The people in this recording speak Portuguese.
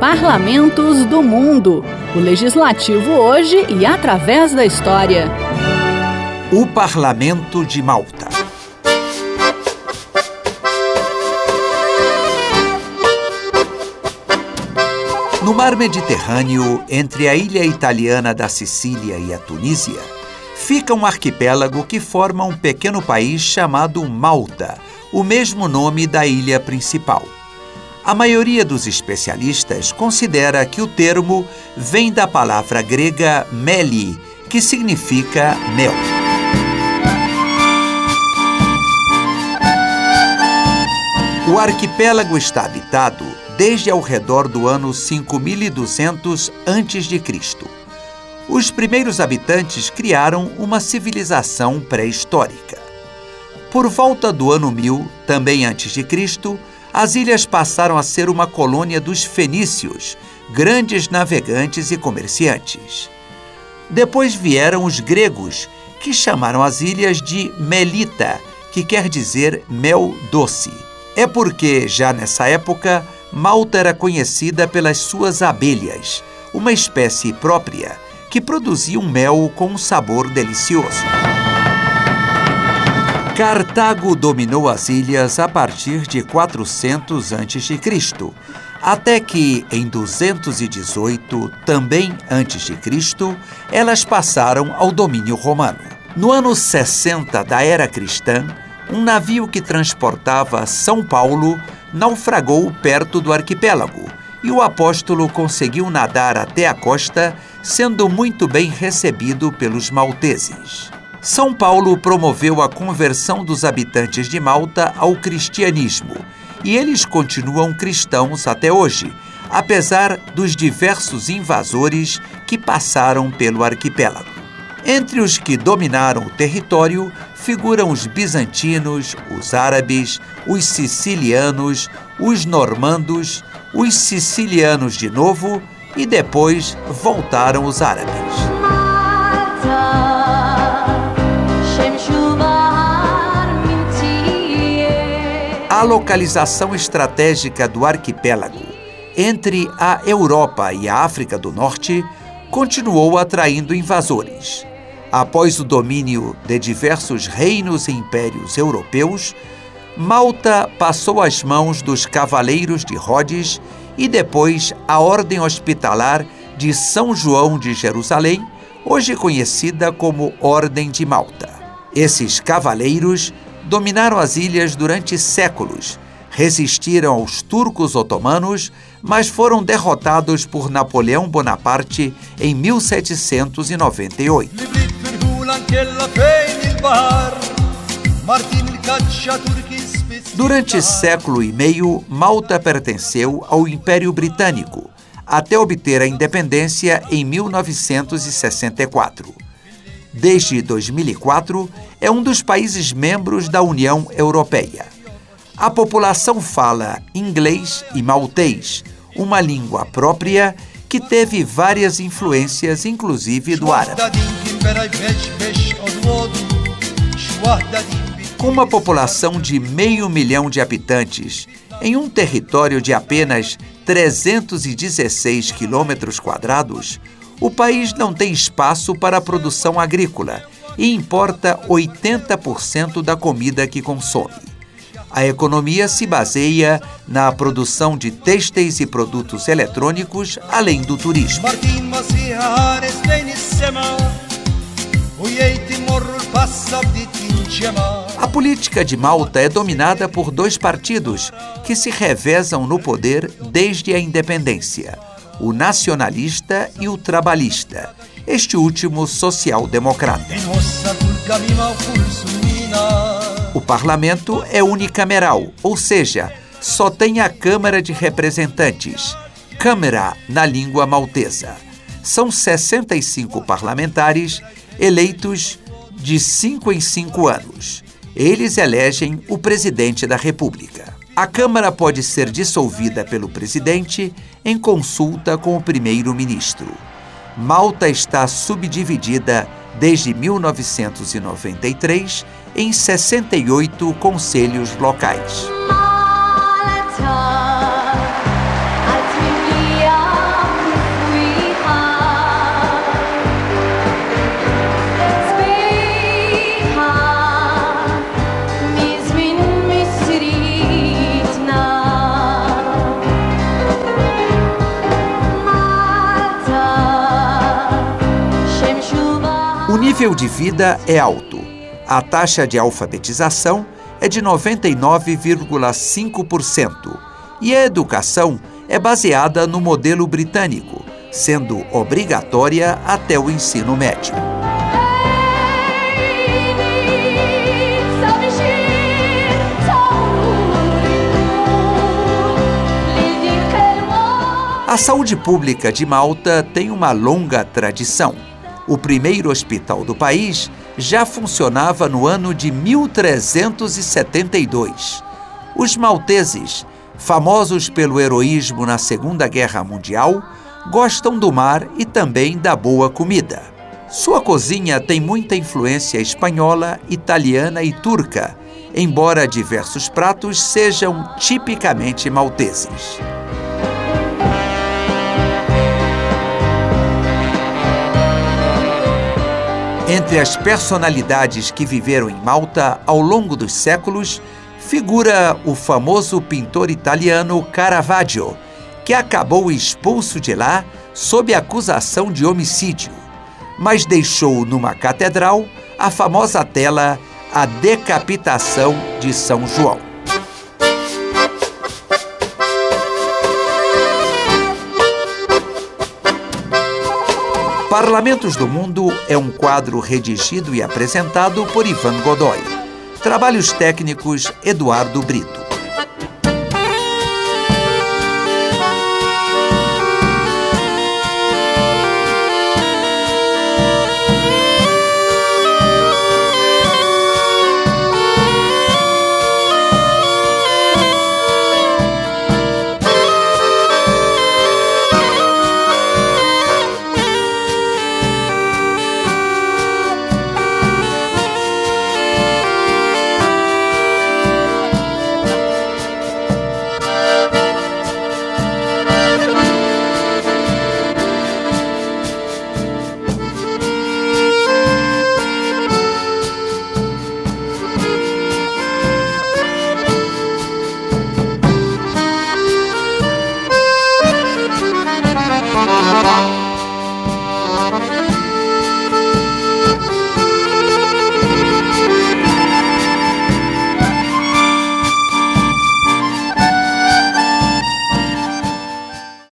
Parlamentos do Mundo. O Legislativo hoje e através da história. O Parlamento de Malta. No mar Mediterrâneo, entre a ilha italiana da Sicília e a Tunísia, fica um arquipélago que forma um pequeno país chamado Malta, o mesmo nome da ilha principal. A maioria dos especialistas considera que o termo vem da palavra grega meli, que significa mel. O arquipélago está habitado desde ao redor do ano 5200 a.C. Os primeiros habitantes criaram uma civilização pré-histórica. Por volta do ano 1000, também antes de Cristo, as ilhas passaram a ser uma colônia dos fenícios, grandes navegantes e comerciantes. Depois vieram os gregos, que chamaram as ilhas de Melita, que quer dizer mel doce. É porque, já nessa época, Malta era conhecida pelas suas abelhas, uma espécie própria que produzia um mel com um sabor delicioso. Cartago dominou as ilhas a partir de 400 a.C., até que em 218, também antes de Cristo, elas passaram ao domínio romano. No ano 60 da era cristã, um navio que transportava São Paulo naufragou perto do arquipélago e o apóstolo conseguiu nadar até a costa, sendo muito bem recebido pelos malteses. São Paulo promoveu a conversão dos habitantes de Malta ao cristianismo e eles continuam cristãos até hoje, apesar dos diversos invasores que passaram pelo arquipélago. Entre os que dominaram o território figuram os bizantinos, os árabes, os sicilianos, os normandos, os sicilianos de novo e depois voltaram os árabes. A localização estratégica do arquipélago entre a Europa e a África do Norte continuou atraindo invasores. Após o domínio de diversos reinos e impérios europeus, Malta passou às mãos dos Cavaleiros de Rhodes e depois a Ordem Hospitalar de São João de Jerusalém, hoje conhecida como Ordem de Malta. Esses cavaleiros dominaram as ilhas durante séculos, resistiram aos turcos otomanos, mas foram derrotados por Napoleão Bonaparte em 1798. Durante século e meio, Malta pertenceu ao Império Britânico, até obter a independência em 1964 desde 2004, é um dos países membros da União Europeia. A população fala inglês e maltês, uma língua própria que teve várias influências, inclusive do árabe. Com uma população de meio milhão de habitantes, em um território de apenas 316 quilômetros quadrados, o país não tem espaço para a produção agrícola e importa 80% da comida que consome. A economia se baseia na produção de têxteis e produtos eletrônicos, além do turismo. A política de Malta é dominada por dois partidos que se revezam no poder desde a independência o nacionalista e o trabalhista, este último social-democrata. O parlamento é unicameral, ou seja, só tem a Câmara de Representantes, Câmara na língua maltesa. São 65 parlamentares eleitos de cinco em cinco anos. Eles elegem o presidente da República. A Câmara pode ser dissolvida pelo presidente em consulta com o primeiro-ministro. Malta está subdividida desde 1993 em 68 conselhos locais. Nível de vida é alto. A taxa de alfabetização é de 99,5% e a educação é baseada no modelo britânico, sendo obrigatória até o ensino médio. A saúde pública de Malta tem uma longa tradição. O primeiro hospital do país já funcionava no ano de 1372. Os malteses, famosos pelo heroísmo na Segunda Guerra Mundial, gostam do mar e também da boa comida. Sua cozinha tem muita influência espanhola, italiana e turca, embora diversos pratos sejam tipicamente malteses. Entre as personalidades que viveram em Malta ao longo dos séculos, figura o famoso pintor italiano Caravaggio, que acabou expulso de lá sob acusação de homicídio, mas deixou numa catedral a famosa tela A Decapitação de São João. Parlamentos do Mundo é um quadro redigido e apresentado por Ivan Godoy. Trabalhos técnicos Eduardo Brito.